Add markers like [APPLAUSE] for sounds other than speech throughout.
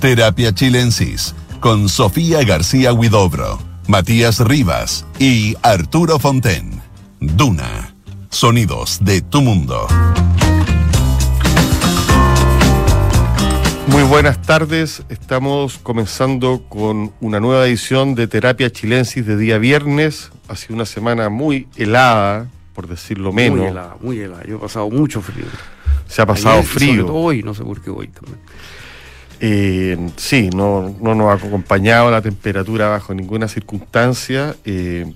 Terapia Chilensis con Sofía García Huidobro, Matías Rivas y Arturo Fonten. Duna. Sonidos de tu mundo. Muy buenas tardes, estamos comenzando con una nueva edición de Terapia Chilensis de día viernes. Ha sido una semana muy helada, por decirlo menos. Muy helada, muy helada. Yo he pasado mucho frío. Se ha pasado Ayer, frío. sobre todo hoy, no sé por qué hoy también. Eh, sí, no, no nos ha acompañado la temperatura bajo ninguna circunstancia. Eh,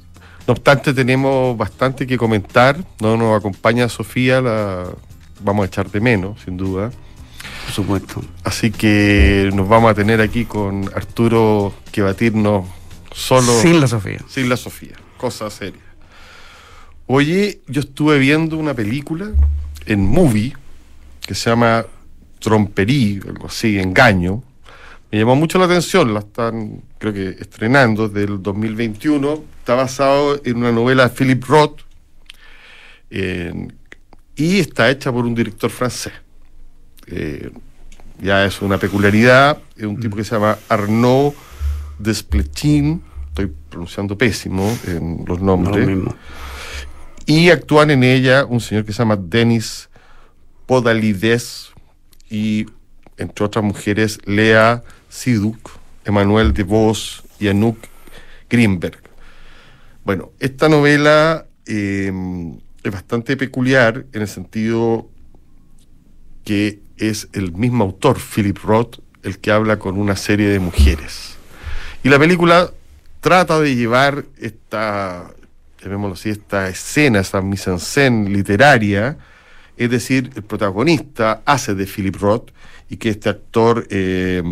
no obstante, tenemos bastante que comentar. No nos acompaña Sofía, la vamos a echar de menos, sin duda. Por supuesto. Así que nos vamos a tener aquí con Arturo que batirnos solo Sin la Sofía. sin la Sofía. Cosa seria. Oye, yo estuve viendo una película en movie que se llama Tromperí, algo así, Engaño. Me llamó mucho la atención, la están, creo que, estrenando del 2021. Está basado en una novela de Philip Roth y está hecha por un director francés. Eh, ya es una peculiaridad, es un tipo que se llama Arnaud Desplechin, estoy pronunciando pésimo en los No nombres, mismo. y actúan en ella un señor que se llama Denis Podalides y, entre otras mujeres, Lea Siduk, Emmanuel de Vos y Anouk Greenberg. Bueno, esta novela eh, es bastante peculiar en el sentido que es el mismo autor, Philip Roth, el que habla con una serie de mujeres. Y la película trata de llevar esta, llamémoslo así, esta escena, esta mise en scène literaria, es decir, el protagonista hace de Philip Roth y que este actor, eh,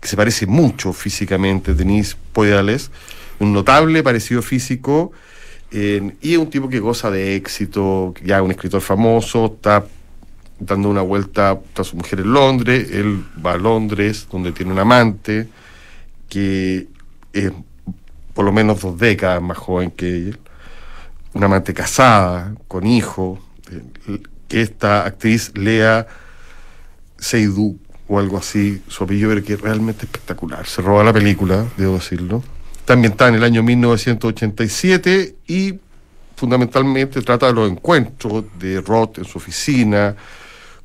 que se parece mucho físicamente, Denis Poidales, un notable parecido físico, y es un tipo que goza de éxito, ya un escritor famoso, está dando una vuelta a su mujer en Londres, él va a Londres, donde tiene un amante, que es por lo menos dos décadas más joven que él, una amante casada, con hijo, eh, que esta actriz Lea Seydoux o algo así, su apellido era que es realmente espectacular, se roba la película, debo decirlo. Está ambientada en el año 1987 y fundamentalmente trata de los encuentros de Roth en su oficina,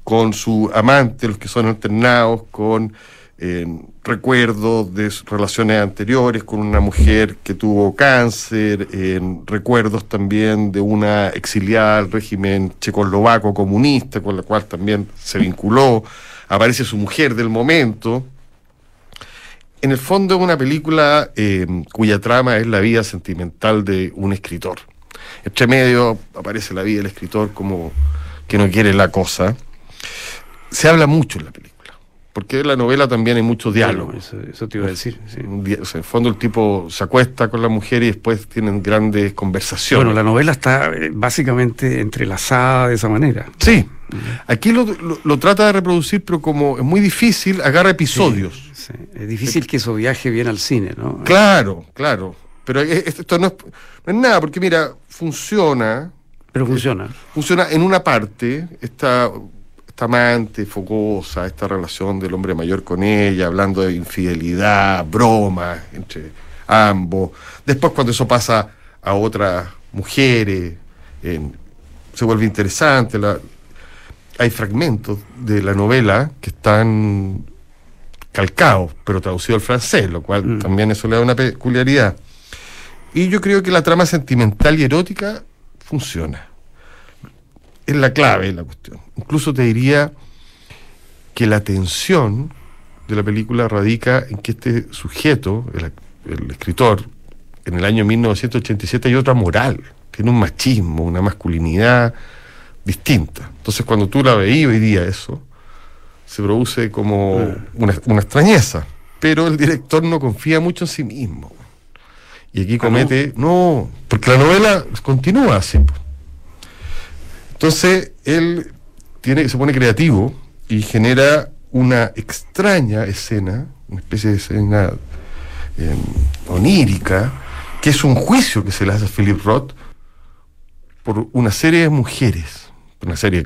con su amante, los que son alternados, con eh, recuerdos de relaciones anteriores, con una mujer que tuvo cáncer, en recuerdos también de una exiliada al régimen checoslovaco comunista, con la cual también se vinculó. Aparece su mujer del momento. En el fondo es una película eh, cuya trama es la vida sentimental de un escritor. Entre medio aparece la vida del escritor como que no quiere la cosa. Se habla mucho en la película, porque en la novela también hay mucho diálogo. Eso, eso te iba a decir. sí. Un dia- o sea, en el fondo el tipo se acuesta con la mujer y después tienen grandes conversaciones. Bueno, la novela está eh, básicamente entrelazada de esa manera. Sí, aquí lo, lo- lo trata de reproducir, pero como es muy difícil, agarra episodios. Sí, Es difícil que eso viaje bien al cine, ¿no? Claro, claro. Pero es- esto no es, no es nada, porque mira, funciona, Pero funciona. funciona en una parte, esta, esta amante fogosa, esta relación del hombre mayor con ella, hablando de infidelidad, bromas entre ambos. Después cuando eso pasa a otras mujeres, en- se vuelve interesante. la- hay fragmentos de la novela que están calcados, pero traducidos al francés, lo cual Mm. también eso le da una peculiaridad. Y yo creo que la trama sentimental y erótica funciona. Es la clave de la cuestión. Incluso te diría que la tensión de la película radica en que este sujeto, el, el escritor, en el año 1987 hay otra moral, tiene un machismo, una masculinidad distinta. Entonces cuando tú la veías hoy día eso, se produce como una, una extrañeza. Pero el director no confía mucho en sí mismo. Y aquí comete. no? porque la novela continúa así. Entonces, él tiene, se pone creativo y genera una extraña escena, una especie de escena eh, onírica, que es un juicio que se le hace a Philip Roth por una serie de mujeres, una serie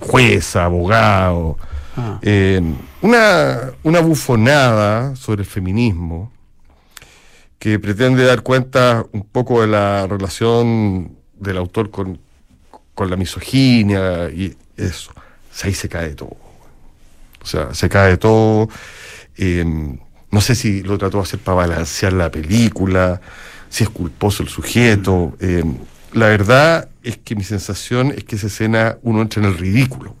jueza, abogado, Ah. eh, Una, una bufonada sobre el feminismo que pretende dar cuenta un poco de la relación del autor con, con la misoginia y eso. Ahí se cae todo. O sea, se cae todo. Eh, no sé si lo trató de hacer para balancear la película, si es culposo el sujeto. Eh, la verdad es que mi sensación es que esa escena uno entra en el ridículo.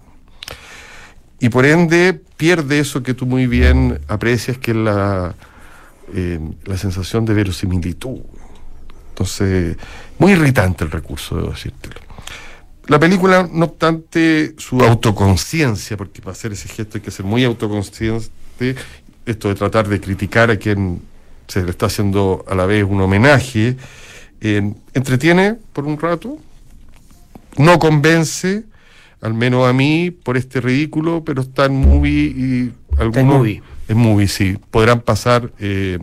Y por ende pierde eso que tú muy bien aprecias, que es la, eh, la sensación de verosimilitud. Entonces, muy irritante el recurso, debo decírtelo. La película, no obstante su autoconciencia, porque para hacer ese gesto hay que ser muy autoconsciente, esto de tratar de criticar a quien se le está haciendo a la vez un homenaje, eh, entretiene por un rato, no convence, al menos a mí, por este ridículo, pero está en movie y algunos... en movie. En movie, sí. Podrán pasar, eh,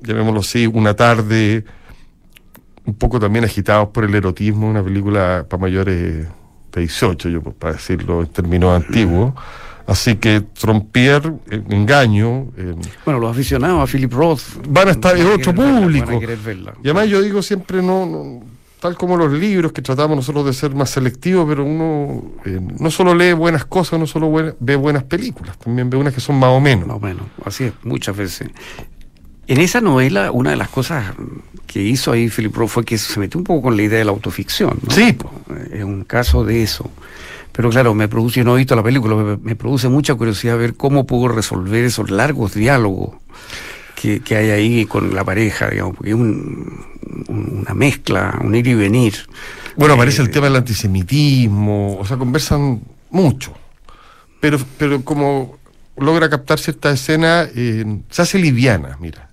llamémoslo así, una tarde un poco también agitados por el erotismo, una película para mayores de 18, yo para decirlo en términos antiguos. Así que Trompier, eh, engaño. Eh, bueno, los aficionados a Philip Roth van a estar en otro público. verla. Y además yo digo siempre, no, no- tal como los libros, que tratamos nosotros de ser más selectivos, pero uno eh, no solo lee buenas cosas, no solo buena- ve buenas películas, también ve unas que son más o menos. Más o menos, así es, muchas veces. En esa novela, una de las cosas que hizo ahí Philip Roth fue que se metió un poco con la idea de la autoficción. ¿no? Sí. Es un caso de eso. Pero claro, me produce, yo no he visto la película, me, me produce mucha curiosidad ver cómo pudo resolver esos largos diálogos que, que hay ahí con la pareja, digamos, porque es un- un- una mezcla, un ir y venir. Bueno, aparece Eh, el tema del antisemitismo, o sea, conversan mucho. Pero, pero como logra captar cierta escena, eh, se hace liviana, mira.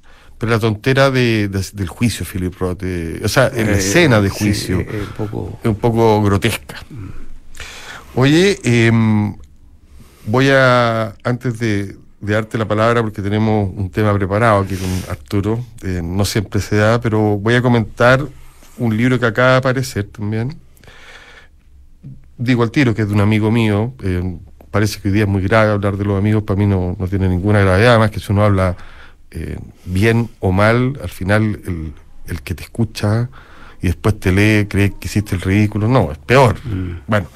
Pero la tontera de, de- del juicio, Philip Roth, o sea, en la eh, escena de sí, juicio, eh, un poco. es un poco grotesca. Oye, em, voy a, antes de, de darte la palabra, porque tenemos un tema preparado aquí con Arturo, eh, no siempre se da, pero voy a comentar un libro que acaba de aparecer también. Digo al tiro que es de un amigo mío, eh, parece que hoy día es muy grave hablar de los amigos, para mí no, no tiene ninguna gravedad, más que si uno habla eh, bien o mal, al final el, el que te escucha y después te lee cree que hiciste el ridículo, no, es peor. Bueno,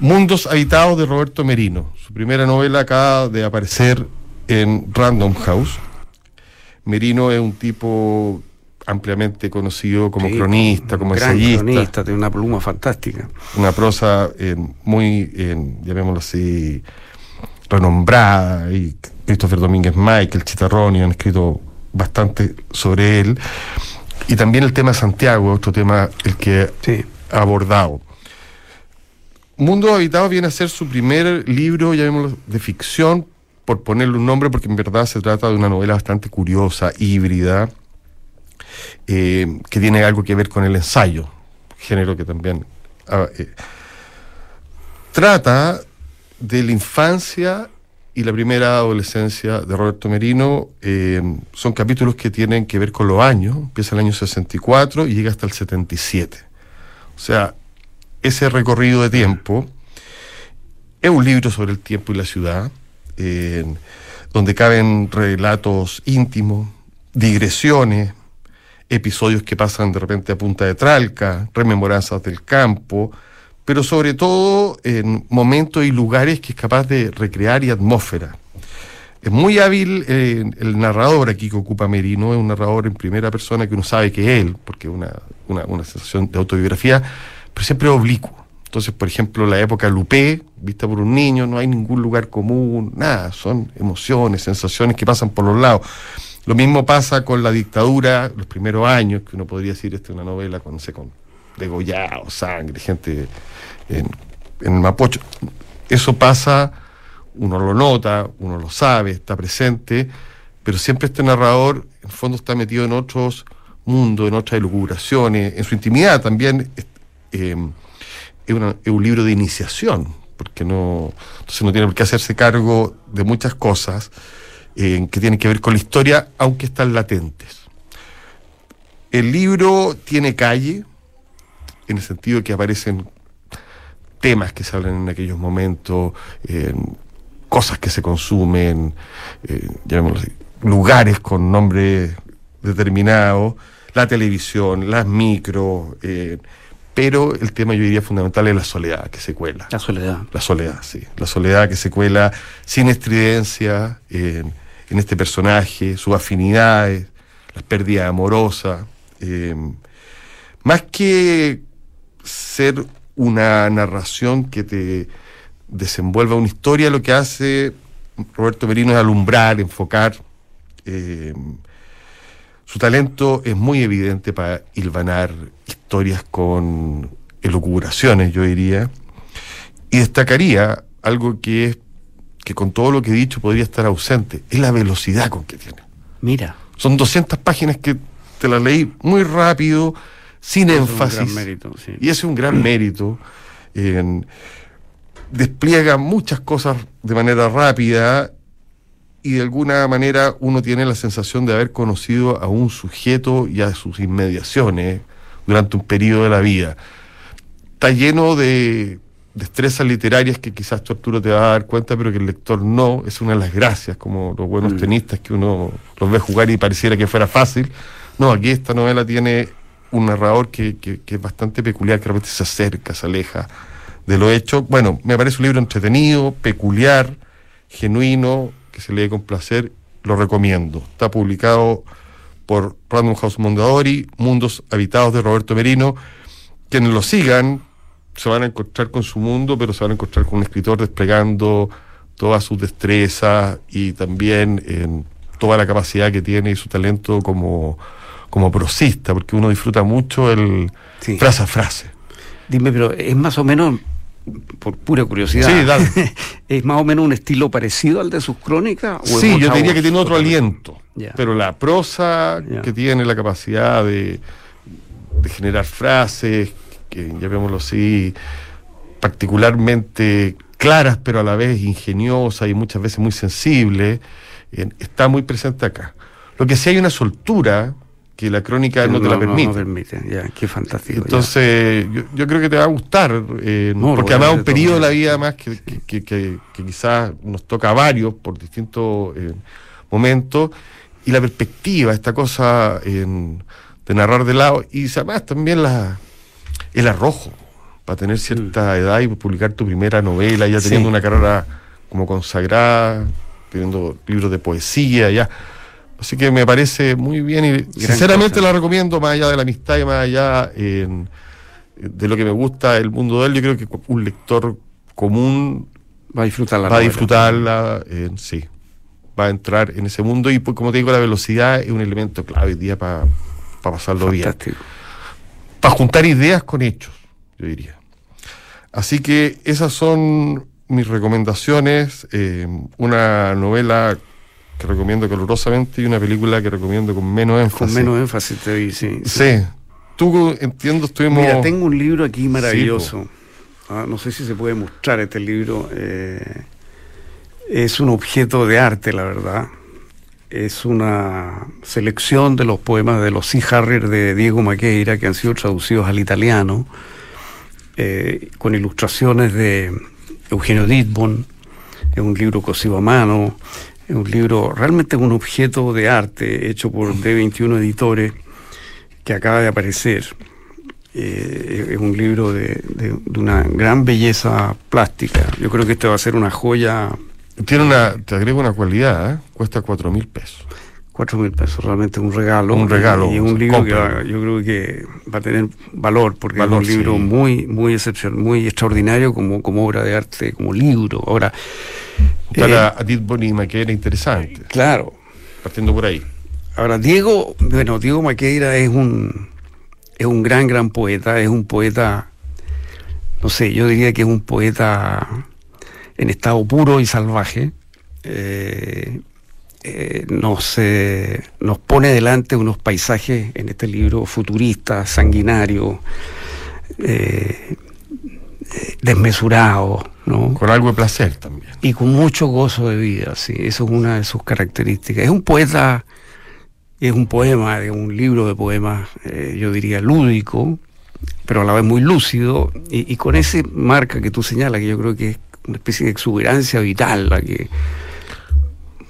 Mundos Habitados de Roberto Merino. Su primera novela acaba de aparecer en Random House. Merino es un tipo ampliamente conocido como Sí, cronista, como gran ensayista, cronista, tiene una pluma fantástica. una prosa eh, muy, eh, llamémoslo así, renombrada. Y Christopher Domínguez Michael, Chitarroni han escrito bastante sobre él. Y también el tema Santiago, otro tema el que Sí. ha abordado. Mundo Habitado viene a ser su primer libro, llamémoslo, de ficción, por ponerle un nombre, porque en verdad se trata de una novela bastante curiosa, híbrida, eh, que tiene algo que ver con el ensayo, género que también ah, eh, trata de la infancia y la primera adolescencia de Roberto Merino. eh, son capítulos que tienen que ver con los años, empieza el año 64 y llega hasta el 77. O sea, ese recorrido de tiempo es un libro sobre el tiempo y la ciudad, eh, donde caben relatos íntimos, digresiones, episodios que pasan de repente a punta de tralca, rememoranzas del campo, pero sobre todo en momentos y lugares que es capaz de recrear y atmósfera. Es muy hábil eh, el narrador aquí que ocupa Merino, es un narrador en primera persona que uno sabe que es él, porque es una, una, una sensación de autobiografía, pero siempre oblicuo. Entonces, por ejemplo, la época Lupé, vista por un niño, no hay ningún lugar común, nada, son emociones, sensaciones que pasan por los lados. Lo mismo pasa con la dictadura, los primeros años, que uno podría decir, esta es una novela con, no sé, con degollado, sangre, gente en, en el Mapocho. Eso pasa, uno lo nota, uno lo sabe, está presente, pero siempre este narrador, en el fondo, está metido en otros mundos, en otras elucubraciones, en su intimidad también. es, es un libro de iniciación, porque no, entonces no tiene por qué hacerse cargo de muchas cosas eh, que tienen que ver con la historia, aunque están latentes. El libro tiene calle, en el sentido que aparecen temas que se hablan en aquellos momentos, eh, cosas que se consumen, eh, lugares con nombres determinados, la televisión, las micros, eh, pero el tema yo diría fundamental es la soledad que se cuela. La soledad. La soledad, sí. La soledad que se cuela sin estridencia en, este personaje, sus afinidades, las pérdidas amorosas. Eh, más que ser una narración que te desenvuelva una historia, lo que hace Roberto Merino es alumbrar, enfocar. Eh, su talento es muy evidente para hilvanar historias con elucubraciones, yo diría. Y destacaría algo que es que con todo lo que he dicho podría estar ausente, es la velocidad con que tiene. Mira. Son 200 páginas que te las leí muy rápido, sin énfasis. Es un gran mérito, sí. Y es un gran mérito. despliega muchas cosas de manera rápida y de alguna manera uno tiene la sensación de haber conocido a un sujeto y a sus inmediaciones durante un periodo de la vida. Está lleno de destrezas literarias que quizás tu Arturo te va a dar cuenta, pero que el lector no. Es una de las gracias, como los buenos mm. tenistas que uno los ve jugar y pareciera que fuera fácil. No, aquí esta novela tiene un narrador que, que, es bastante peculiar, que realmente se acerca, se aleja de lo hecho. Bueno, me parece un libro entretenido, peculiar, genuino, que se lee con placer, lo recomiendo. Está publicado por Random House Mondadori, Mundos Habitados de Roberto Merino. Quienes lo sigan se van a encontrar con su mundo, pero se van a encontrar con un escritor desplegando todas sus destrezas y también en toda la capacidad que tiene y su talento como como prosista, porque uno disfruta mucho el frase a frase. Dime, pero es más o menos, por pura curiosidad, [LAUGHS] ¿es más o menos un estilo parecido al de sus crónicas? sí, yo diría que tiene otro aliento, pero la prosa que tiene la capacidad de, de generar frases, que llamémoslo así, particularmente claras, pero a la vez ingeniosas y muchas veces muy sensibles, eh, está muy presente acá. Lo que sí hay una soltura que la crónica no, te la permite. No, permite, ya, qué fantástico. Entonces, yo, creo que te va a gustar, eh, porque además un periodo de la vida más que, que, quizás nos toca a varios por distintos eh, momentos, y la perspectiva, esta cosa de narrar de lado, y además también la, el arrojo, para tener cierta mm. edad y publicar tu primera novela, ya teniendo una carrera como consagrada, teniendo libros de poesía, ya Así que me parece muy bien y sinceramente la recomiendo, más allá de la amistad y más allá de lo que me gusta el mundo de él. Yo creo que un lector común va a disfrutarla. Va a disfrutarla, sí. Va a entrar en ese mundo y, pues, como te digo, la velocidad es un elemento clave hoy día para pasarlo bien. Para juntar ideas con hechos, yo diría. Así que esas son mis recomendaciones. Eh, una novela que recomiendo calurosamente y una película que recomiendo con menos énfasis. Con menos énfasis te vi, sí. Sí. Tú, entiendo, estuvimos... Mira, tengo un libro aquí maravilloso. Ah, no sé si se puede mostrar este libro. Eh, es un objeto de arte, la verdad. Es una selección de los poemas de los Sea Harrier de Diego Maqueira que han sido traducidos al italiano, eh, con ilustraciones de Eugenio Dittborn. Es un libro cosido a mano. Es un libro, realmente un objeto de arte hecho por D21 Editores que acaba de aparecer. Eh, es un libro de, una gran belleza plástica. Yo creo que este va a ser una joya. Tiene una, te agrego una cualidad, ¿eh? cuesta cuatro mil pesos. Cuatro mil pesos, realmente un regalo. Un regalo. Y, un libro que yo creo que va a tener valor, porque es un libro muy, muy excepcional, muy extraordinario como, como obra de arte, como libro. Ahora, para eh, Bonnie Maqueira interesante. Claro. Partiendo por ahí. Ahora, Diego, bueno, Diego Maqueira es un, es un gran, gran poeta, es un poeta, no sé, yo diría que es un poeta en estado puro y salvaje. Eh, eh, nos, nos pone delante unos paisajes en este libro futuristas, sanguinarios, desmesurados con algo de placer también. Y con mucho gozo de vida, sí, eso es una de sus características. Es un poeta, es un poema, es un libro de poemas, eh, yo diría lúdico, pero a la vez muy lúcido, y, con ese marca que tú señalas, que yo creo que es una especie de exuberancia vital la que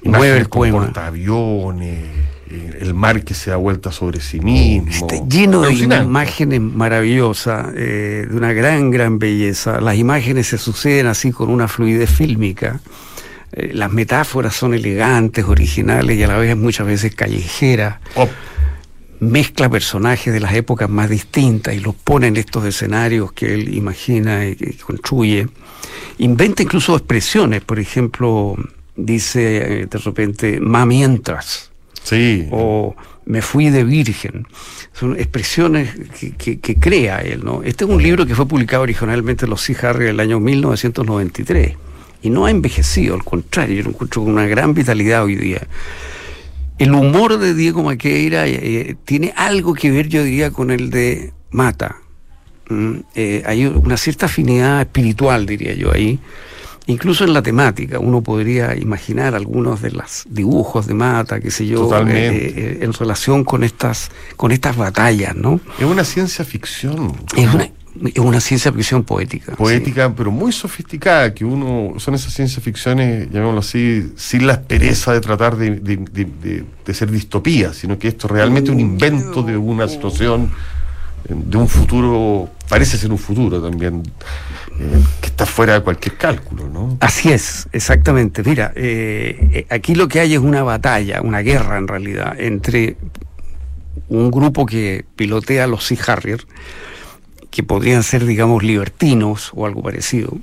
mueve el poema. aviones, eh, el mar que se da vuelta sobre sí mismo. Está lleno de imágenes maravillosas, eh, de una gran, gran belleza. Las imágenes se suceden así con una fluidez fílmica. Eh, las metáforas son elegantes, originales y a la vez muchas veces callejeras. Oh. Mezcla personajes de las épocas más distintas y los pone en estos escenarios que él imagina y, y construye. Inventa incluso expresiones, por ejemplo, dice de repente, ma mientras Sí. O me fui de virgen. Son expresiones que, crea él, ¿no? Este es un libro que fue publicado originalmente en los C. Harry en el año 1993 y no ha envejecido, al contrario, yo lo encuentro con una gran vitalidad hoy día. El humor de Diego Maqueira eh, eh, tiene algo que ver, yo diría, con el de Mata. Mm, eh, hay una cierta afinidad espiritual, diría yo, ahí. Incluso en la temática, uno podría imaginar algunos de los dibujos de Mata, qué sé yo, eh, eh, en relación con estas, con estas batallas, ¿no? Es una ciencia ficción. Es una, una ciencia ficción poética. Poética, pero muy sofisticada, que uno, son esas ciencias ficciones, llamémoslo así, sin la pereza de tratar de, de, ser distopía, sino que esto es realmente un invento de una situación, de un futuro, parece ser un futuro también eh, que está fuera de cualquier cálculo, ¿no? Así es, exactamente. Mira, eh, eh, aquí lo que hay es una batalla, una guerra en realidad, entre un grupo que pilotea los Sea Harrier, que podrían ser, digamos, libertinos o algo parecido,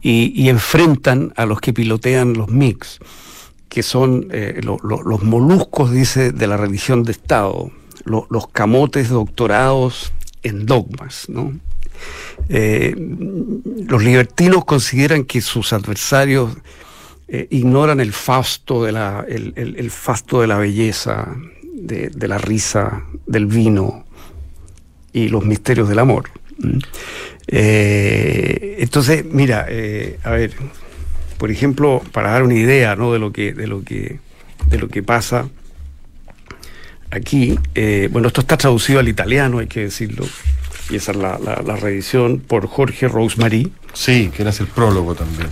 y, enfrentan a los que pilotean los MIGs, que son los moluscos, dice, de la religión de Estado, los camotes doctorados en dogmas, ¿no? Eh, los libertinos consideran que sus adversarios eh, ignoran el fasto de la, el, fasto de la belleza, de, la risa, del vino y los misterios del amor. Eh, entonces, mira, a ver, por ejemplo, para dar una idea ¿no? de lo que, de lo que, de lo que pasa aquí, bueno, esto está traducido al italiano, hay que decirlo y esa es la, la, reedición por Jorge Rosemary. Sí, que era el prólogo también.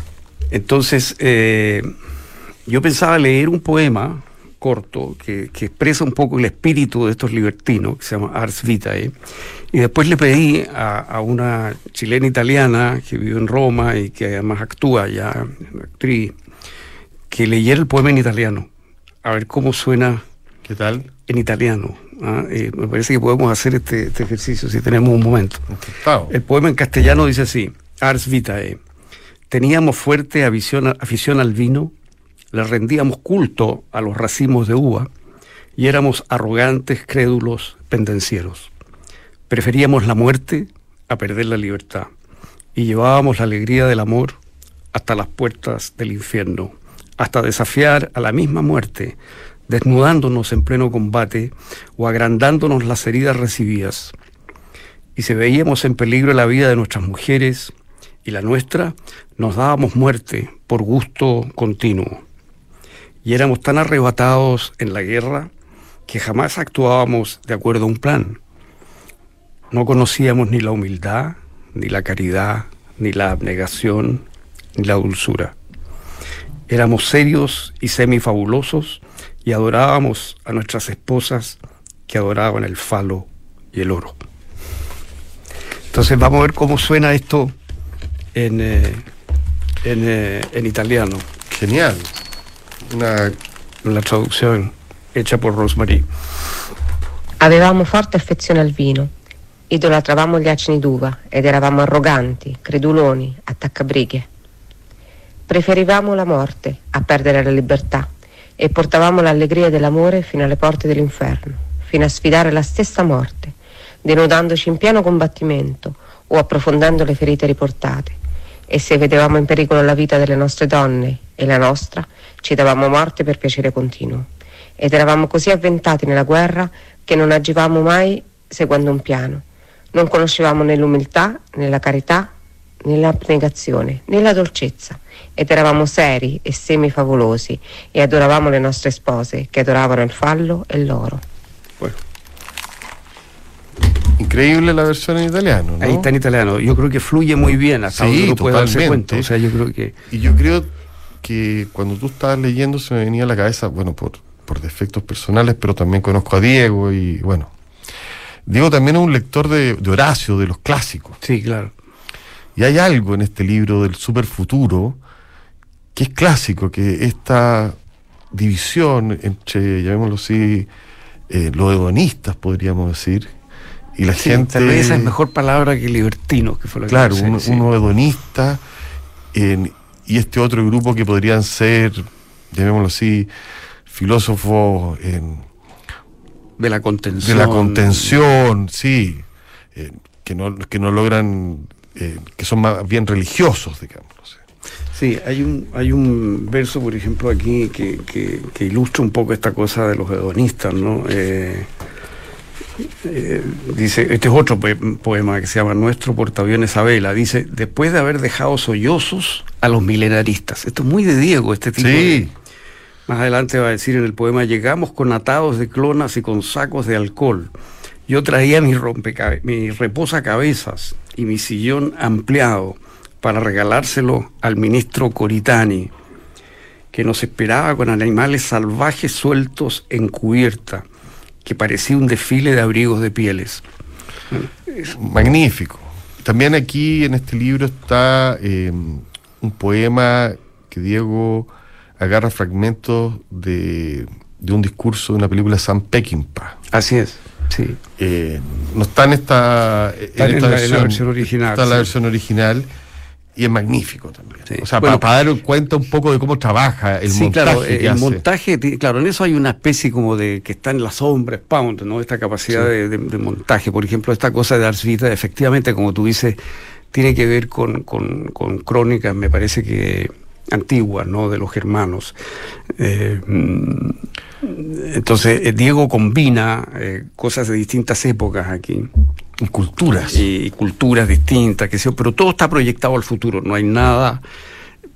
Entonces, eh, yo pensaba leer un poema corto que, expresa un poco el espíritu de estos libertinos, que se llama Ars Vitae, y después le pedí a, una chilena italiana que vive en Roma y que además actúa ya, actriz, que leyera el poema en italiano, a ver cómo suena. ¿Qué tal? En italiano. ¿Ah? me parece que podemos hacer este, este, ejercicio si tenemos un momento. El poema en castellano dice así, Ars Vitae. Teníamos fuerte afición, afición al vino, le rendíamos culto a los racimos de uva y éramos arrogantes, crédulos, pendencieros. Preferíamos la muerte a perder la libertad y llevábamos la alegría del amor hasta las puertas del infierno, hasta desafiar a la misma muerte desnudándonos en pleno combate o agrandándonos las heridas recibidas. Y si veíamos en peligro la vida de nuestras mujeres y la nuestra, nos dábamos muerte por gusto continuo. Y éramos tan arrebatados en la guerra que jamás actuábamos de acuerdo a un plan. No conocíamos ni la humildad, ni la caridad, ni la abnegación, ni la dulzura. Éramos serios y semifabulosos y adorábamos a nuestras esposas que adoraban el falo y el oro. Entonces vamos a ver cómo suena esto en, eh, eh, en, italiano. Genial. Una... La traduzione hecha por Rosemary. Avevamo forte affezione al vino, idolatravamo gli acini d'uva ed eravamo arroganti, creduloni, attaccabrighe. Preferivamo la morte a perdere la libertà e portavamo l'allegria dell'amore fino alle porte dell'inferno, fino a sfidare la stessa morte, denudandoci in pieno combattimento o approfondendo le ferite riportate. E se vedevamo in pericolo la vita delle nostre donne e la nostra, ci davamo morte per piacere continuo. Ed eravamo così avventati nella guerra che non agivamo mai seguendo un piano. Non conoscevamo né l'umiltà, né la carità, né l'abnegazione, né la dolcezza ed eravamo seri e semifavolosi e adoravamo le nostre spose che adoravano il fallo e l'oro. Bueno. increíble la versión en italiano. ¿no? Ahí está en italiano. Yo creo que fluye muy bien hasta Sí, uno puede darse cuenta. O sea, yo creo que. Y yo creo que cuando tú estabas leyendo se me venía a la cabeza, bueno, por, por defectos personales, pero también conozco a Diego y bueno. Diego también es un lector de, de Horacio, de los clásicos. Sí, claro. Y hay algo en este libro del superfuturo que es clásico, que esta división entre, llamémoslo así, eh, los hedonistas, podríamos decir, y la Sí, gente... Tal vez esa es mejor palabra que libertino, que fue lo que Claro, usé, uno, sí. uno hedonista en- y este otro grupo que podrían ser, llamémoslo así, filósofos en- de la de contención. la contención, sí, eh, que, no, que no logran, eh, que son más bien religiosos, digamos. no sé. Sí, hay un, hay un verso, por ejemplo, aquí que, que- que ilustra un poco esta cosa de los hedonistas, ¿no? Eh, eh, dice, este es otro poe- poema que se llama Nuestro portaaviones Abela. Dice, después de haber dejado sollozos a los milenaristas. Esto es muy de Diego, este tipo. de- Más adelante va a decir en el poema, llegamos con atados de clonas y con sacos de alcohol. Yo traía mi, mi reposacabezas y mi sillón ampliado para regalárselo al ministro Coritani, que nos esperaba con animales salvajes sueltos en cubierta, que parecía un desfile de abrigos de pieles. magnífico. También aquí en este libro está eh, un poema que Diego agarra fragmentos de, de un discurso de una película Sam Peckinpah. Así es, sí. Eh, no está en esta, Está en esta la- en la versión original, Está en la sí. versión original y es magnífico también. Sí. O sea, Bueno, para, dar cuenta un poco de cómo trabaja el sí, montaje. claro, que el hace. montaje, claro, en eso hay una especie como de que está en la sombra, Pound, ¿no? Esta capacidad de, de- de montaje. Por ejemplo, esta cosa de Ars Vita, efectivamente, como tú dices, tiene que ver con, con- con crónicas, me parece que antiguas, ¿no? De los germanos. Eh, mm, entonces, eh, Diego combina eh, cosas de distintas épocas aquí Y culturas. y culturas distintas, que yo, pero todo está proyectado al futuro, no hay nada,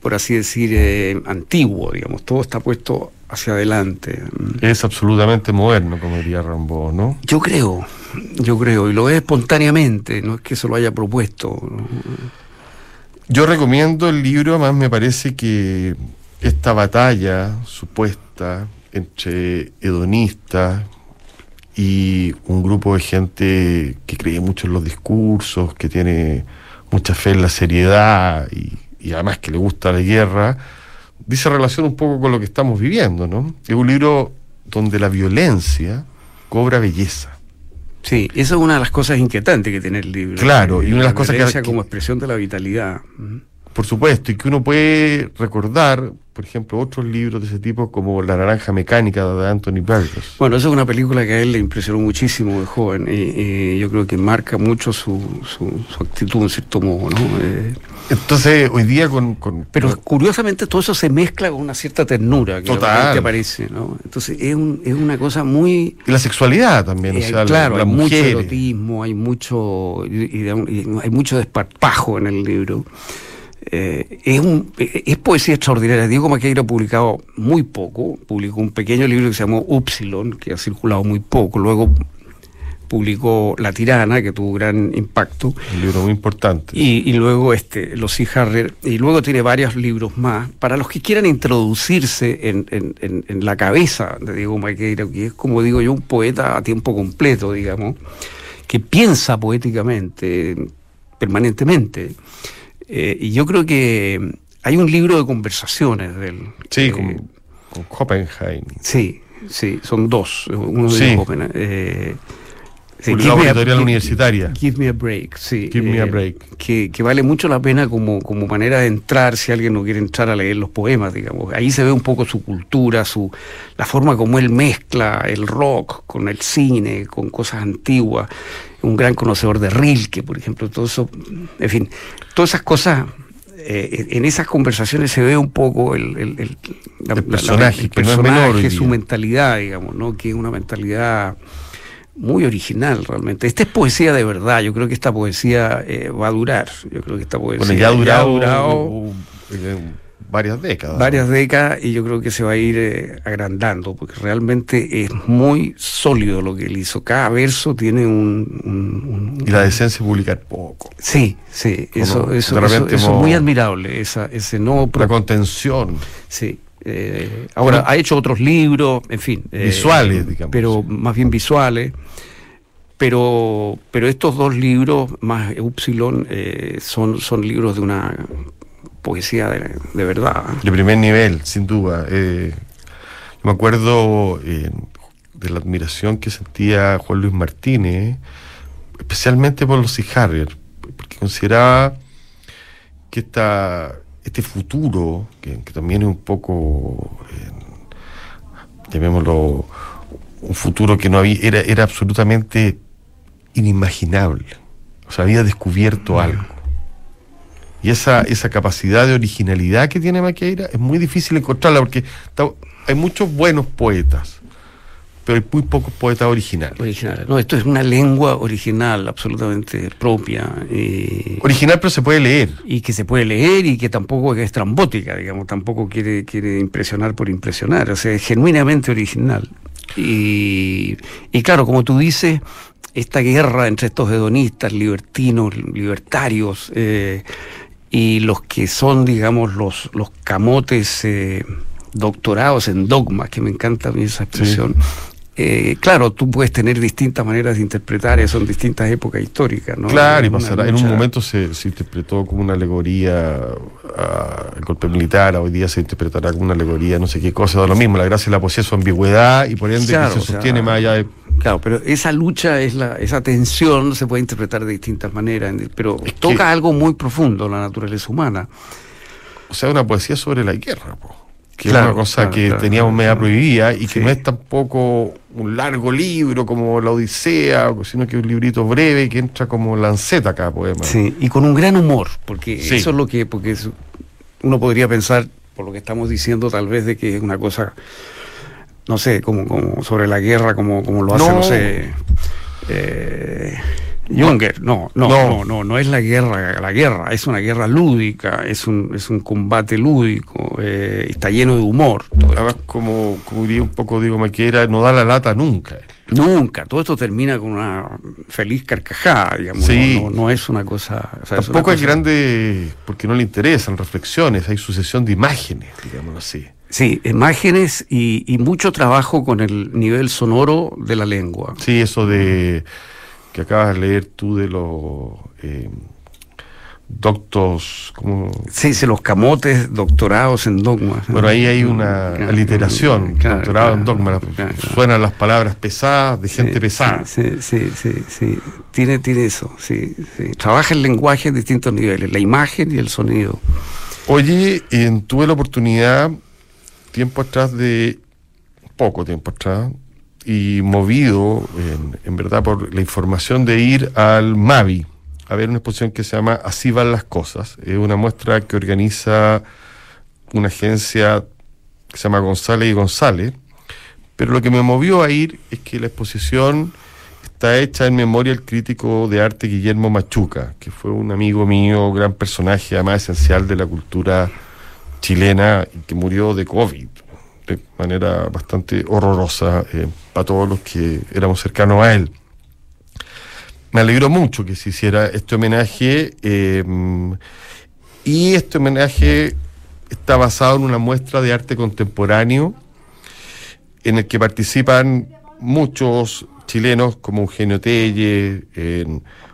por así decir, eh, antiguo, digamos, todo está puesto hacia adelante. Es absolutamente moderno, como diría Rambo, ¿no? Yo creo, yo creo, y lo es espontáneamente, no es que se lo haya propuesto. ¿no? Yo recomiendo el libro, además me parece que esta batalla supuesta entre hedonistas y un grupo de gente que cree mucho en los discursos, que tiene mucha fe en la seriedad y, y además que le gusta la guerra, dice relación un poco con lo que estamos viviendo, ¿no? Es un libro donde la violencia cobra belleza. Sí, esa es una de las cosas inquietantes que tiene el libro. Claro, y una de La las cosas que- como expresión de la vitalidad. Por supuesto, y que uno puede recordar, por ejemplo, otros libros de ese tipo como La Naranja Mecánica de Anthony Burgess. Bueno, esa es una película que a él le impresionó muchísimo de joven y, y yo creo que marca mucho su, su, su actitud en cierto modo, ¿no? Eh, Entonces, hoy día con... con- pero curiosamente todo eso se mezcla con una cierta ternura que Total. aparece, ¿no? Entonces es, un- es una cosa muy... y la sexualidad también, o eh, sea, claro, la, hay mucho erotismo, hay mucho, y- y hay mucho desparpajo en el libro. Eh, es, un, eh, es poesía extraordinaria. Diego Maqueira ha publicado muy poco. Publicó un pequeño libro que se llamó Upsilon, que ha circulado muy poco. Luego publicó La Tirana, que tuvo gran impacto. Un libro muy importante. Y, y luego este, los C. Harrer, y luego tiene varios libros más. Para los que quieran introducirse en, en- en- en la cabeza de Diego Maqueira, que es como digo yo, un poeta a tiempo completo, digamos, que piensa poéticamente permanentemente. Eh, y yo creo que hay un libro de conversaciones del. sí, eh, con, con Oppenheim. Sí, sí, son dos. Uno de Sí. Oppenheim, eh, Publicado por editorial Give- universitaria. Give me a break, sí. Give me a eh, break. Que, que vale mucho la pena como, como manera de entrar si alguien no quiere entrar a leer los poemas, digamos. Ahí se ve un poco su cultura, su la forma como él mezcla el rock con el cine, con cosas antiguas. Un gran conocedor de Rilke, por ejemplo, todo eso, en fin, todas esas cosas. eh, en esas conversaciones se ve un poco el, el- el- la- El la- personaje, no es su mentalidad, digamos, ¿no? Que es una mentalidad muy original realmente. Esta es poesía de verdad. Yo creo que esta poesía eh, va a durar. Yo creo que esta poesía Bueno, ya ha durado, durado uh, eh, varias décadas. Varias décadas y yo creo que se va a ir eh, agrandando, porque realmente es muy sólido lo que él hizo. Cada verso tiene un... y la decencia de publicar poco. Sí, sí, eso, eso, eso, es muy admirable, esa, ese no... La contención. Sí. Eh, ahora, ha hecho otros libros, en fin. Eh, visuales, digamos. Pero más bien visuales. Pero, pero estos dos libros, más Upsilon, son, son libros de una poesía de, verdad. De primer nivel, sin duda. Eh, me acuerdo eh, de la admiración que sentía Juan Luis Martínez, especialmente por los Harrier, porque consideraba que esta, este futuro, que, también es un poco, eh, llamémoslo, un futuro que no había, era, era absolutamente inimaginable. O sea, había descubierto algo. Y esa, esa capacidad de originalidad que tiene Maqueira es muy difícil encontrarla porque hay muchos buenos poetas, pero hay muy pocos poetas originales. Originales. No, esto es una lengua original, absolutamente propia. Original, pero se puede leer. Y que se puede leer y que tampoco es trambótica, digamos, tampoco quiere, quiere impresionar por impresionar, o sea, es genuinamente original. Y, y claro, como tú dices, esta guerra entre estos hedonistas, libertinos, libertarios, eh, y los que son, digamos, los, los camotes eh, doctorados en dogma, que me encanta a mí esa expresión, eh, claro, tú puedes tener distintas maneras de interpretar eso en distintas épocas históricas, ¿no? Claro, y pasará. En un momento se, interpretó como una alegoría al golpe militar, hoy día se interpretará como una alegoría, no sé qué cosa, da lo mismo. La gracia de la poesía es su ambigüedad y por ende se sostiene más allá de. Claro, pero esa lucha, es la, esa tensión se puede interpretar de distintas maneras, pero toca algo muy profundo la naturaleza humana. O sea, una poesía sobre la guerra, po que es una cosa que teníamos media prohibida y que no es tampoco un largo libro como La Odisea, sino que es un librito breve que entra como lanceta cada poema. Sí, y con un gran humor, porque eso es lo que, porque uno podría pensar, por lo que estamos diciendo, tal vez de que es una cosa, no sé, como, como sobre la guerra, como, como lo hace, no, sé. Eh, Junger, no, no, no, no, no, es la guerra, la guerra, es una guerra lúdica, es un, es un combate lúdico, eh, está lleno de humor. Además, como, como diría un poco Diego Maquera, no da la lata nunca. Nunca, todo esto termina con una feliz carcajada, digamos, no, es una cosa... Tampoco es, grande porque no le interesan reflexiones, hay sucesión de imágenes, digamos así. Sí, imágenes y, y mucho trabajo con el nivel sonoro de la lengua. Sí, eso de que acabas de leer tú de los eh, doctos, como... Sí, sí, los camotes doctorados en dogma. Bueno, ahí hay una aliteración, doctorado en dogma. Suenan las palabras pesadas de gente pesada. Sí, sí, sí, sí. Tiene, tiene eso, sí, sí. Trabaja el lenguaje en distintos niveles, la imagen y el sonido. Oye, tuve la oportunidad, tiempo atrás de, poco tiempo atrás, y movido, en, verdad, por la información de ir al MAVI a ver una exposición que se llama Así van las cosas. Es una muestra que organiza una agencia que se llama González y González. Pero lo que me movió a ir es que la exposición está hecha en memoria del crítico de arte Guillermo Machuca, que fue un amigo mío, gran personaje, además esencial de la cultura chilena, que murió de COVID de manera bastante horrorosa eh, para todos los que éramos cercanos a él. Me alegró mucho que se hiciera este homenaje eh, y este homenaje está basado en una muestra de arte contemporáneo en el que participan muchos chilenos como Eugenio Telle,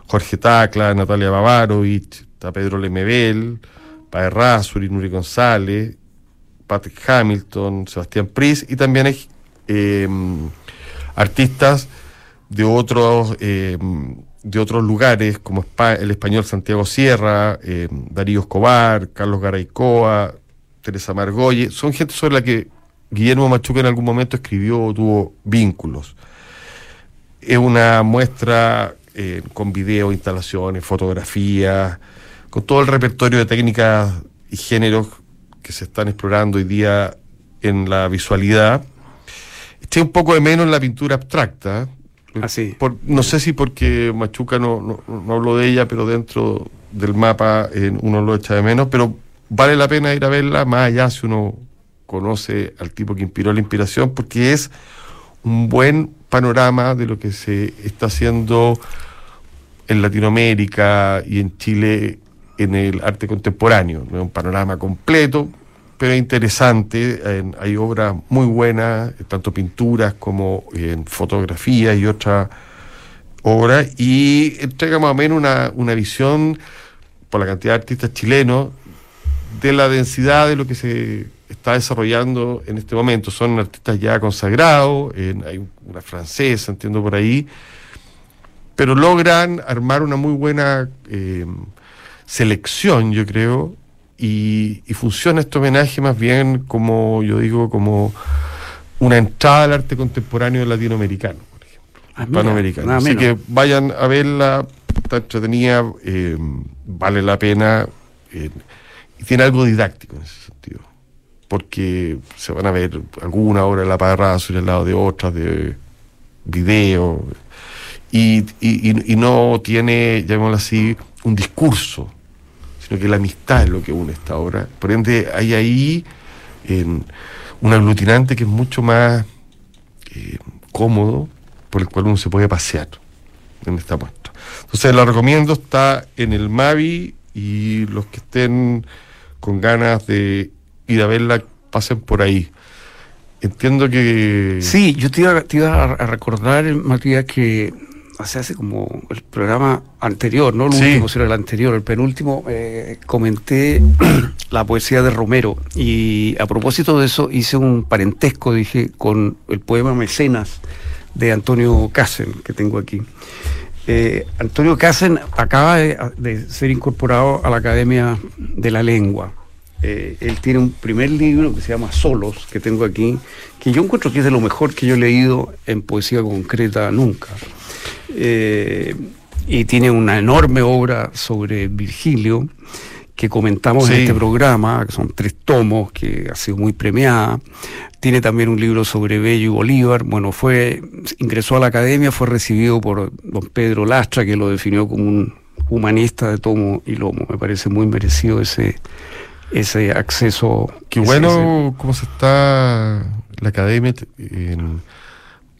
Jorge Tacla, Natalia Bavarovich, Pedro Lemebel, Pae Razuri, Nuri González, Patrick Hamilton, Sebastián Pris, y también em, artistas de otros, em, de otros lugares, como el español Santiago Sierra, em, Darío Escobar, Carlos Garaycoa, Teresa Margolle, son gente sobre la que Guillermo Machuca en algún momento escribió o tuvo vínculos. Es una muestra con video, instalaciones, fotografías, con todo el repertorio de técnicas y géneros que se están explorando hoy día en la visualidad, eché un poco de menos en la pintura abstracta. Así. Ah, no sé si porque Machuca no, no, habló de ella, pero dentro del mapa eh, uno lo echa de menos, pero vale la pena ir a verla, más allá si uno conoce al tipo que inspiró la inspiración, porque es un buen panorama de lo que se está haciendo en Latinoamérica y en Chile en el arte contemporáneo. No es un panorama completo, pero interesante. hay obras muy buenas, tanto pinturas como en fotografía y otras obras, y entrega más o menos una, una visión, por la cantidad de artistas chilenos, de la densidad de lo que se está desarrollando en este momento. Son artistas ya consagrados, hay una francesa, entiendo por ahí, pero logran armar una muy buena eh, selección, yo creo, y, funciona este homenaje más bien como, yo digo, como una entrada al arte contemporáneo latinoamericano, por ejemplo. Ah, hispanoamericano. Así que vayan a verla, está entretenida, eh, vale la pena, eh, y tiene algo didáctico en ese sentido. Porque se van a ver alguna obra de la parra sobre el lado de otras, de video, y, y, y no tiene, llamémoslo así, un discurso que la amistad es lo que une esta obra. Por ende, hay ahí un aglutinante que es mucho más eh, cómodo, por el cual uno se puede pasear en esta muestra. Entonces, la recomiendo, está en el Mavi y los que estén con ganas de ir a verla, pasen por ahí. Entiendo que... Sí, yo te te iba a recordar, Matías, que hace, hace como el programa anterior, no el último, sino el anterior, el penúltimo, eh, comenté [CLEARS THROAT] la poesía de Romero y a propósito de eso hice un parentesco, dije, con el poema Mecenas de Antonio Casen, que tengo aquí. Eh, Antonio Casen acaba de, ser incorporado a la Academia de la Lengua. Eh, él tiene un primer libro que se llama Solos, que tengo aquí, que yo encuentro que es de lo mejor que yo he leído en poesía concreta nunca. Eh, y tiene una enorme obra sobre Virgilio que comentamos en este programa, que son tres tomos, que ha sido muy premiada. Tiene también un libro sobre Bello y Bolívar. Bueno, fue ingresó a la academia, fue recibido por don Pedro Lastra, que lo definió como un humanista de tomo y lomo. Me parece muy merecido ese, ese acceso. Qué bueno cómo se está la academia en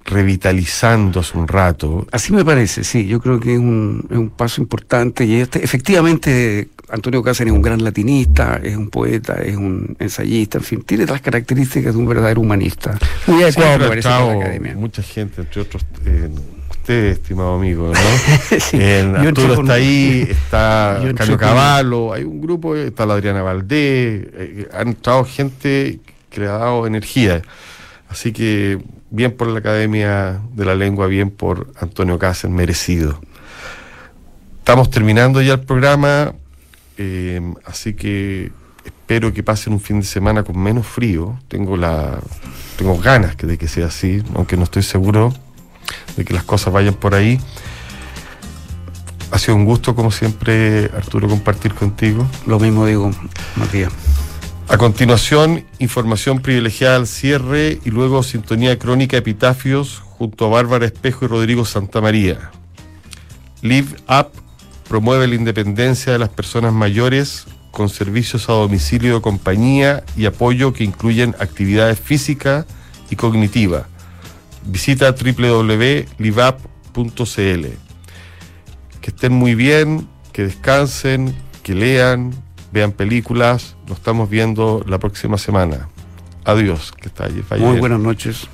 revitalizando hace un rato. Así me parece, sí, yo creo que es un, es un paso importante y este, efectivamente Antonio Cáceres es un gran latinista, es un poeta, es un ensayista, en fin, tiene las características de un verdadero humanista. Muy adecuado, academia. Mucha gente, entre otros, eh, usted, estimado amigo, ¿no? [LAUGHS] sí, Arturo está ahí, está Carlos Caballo, hay un grupo, está la Adriana Valdés, eh, han entrado gente que le ha dado energía. Así que bien por la Academia de la Lengua, bien por Antonio Cáceres, merecido. Estamos terminando ya el programa, eh, así que espero que pasen un fin de semana con menos frío. Tengo la tengo ganas de que sea así, aunque no estoy seguro de que las cosas vayan por ahí. Ha sido un gusto, como siempre, Arturo, compartir contigo. Lo mismo digo, Matías. A continuación, información privilegiada al cierre y luego sintonía crónica epitafios junto a Bárbara Espejo y Rodrigo Santamaría. Live Up promueve la independencia de las personas mayores con servicios a domicilio de compañía y apoyo que incluyen actividades física y cognitiva. Visita www.liveup.cl. Que estén muy bien, que descansen, que lean, vean películas. Nos estamos viendo la próxima semana. Adiós, que está allí. Muy buenas noches.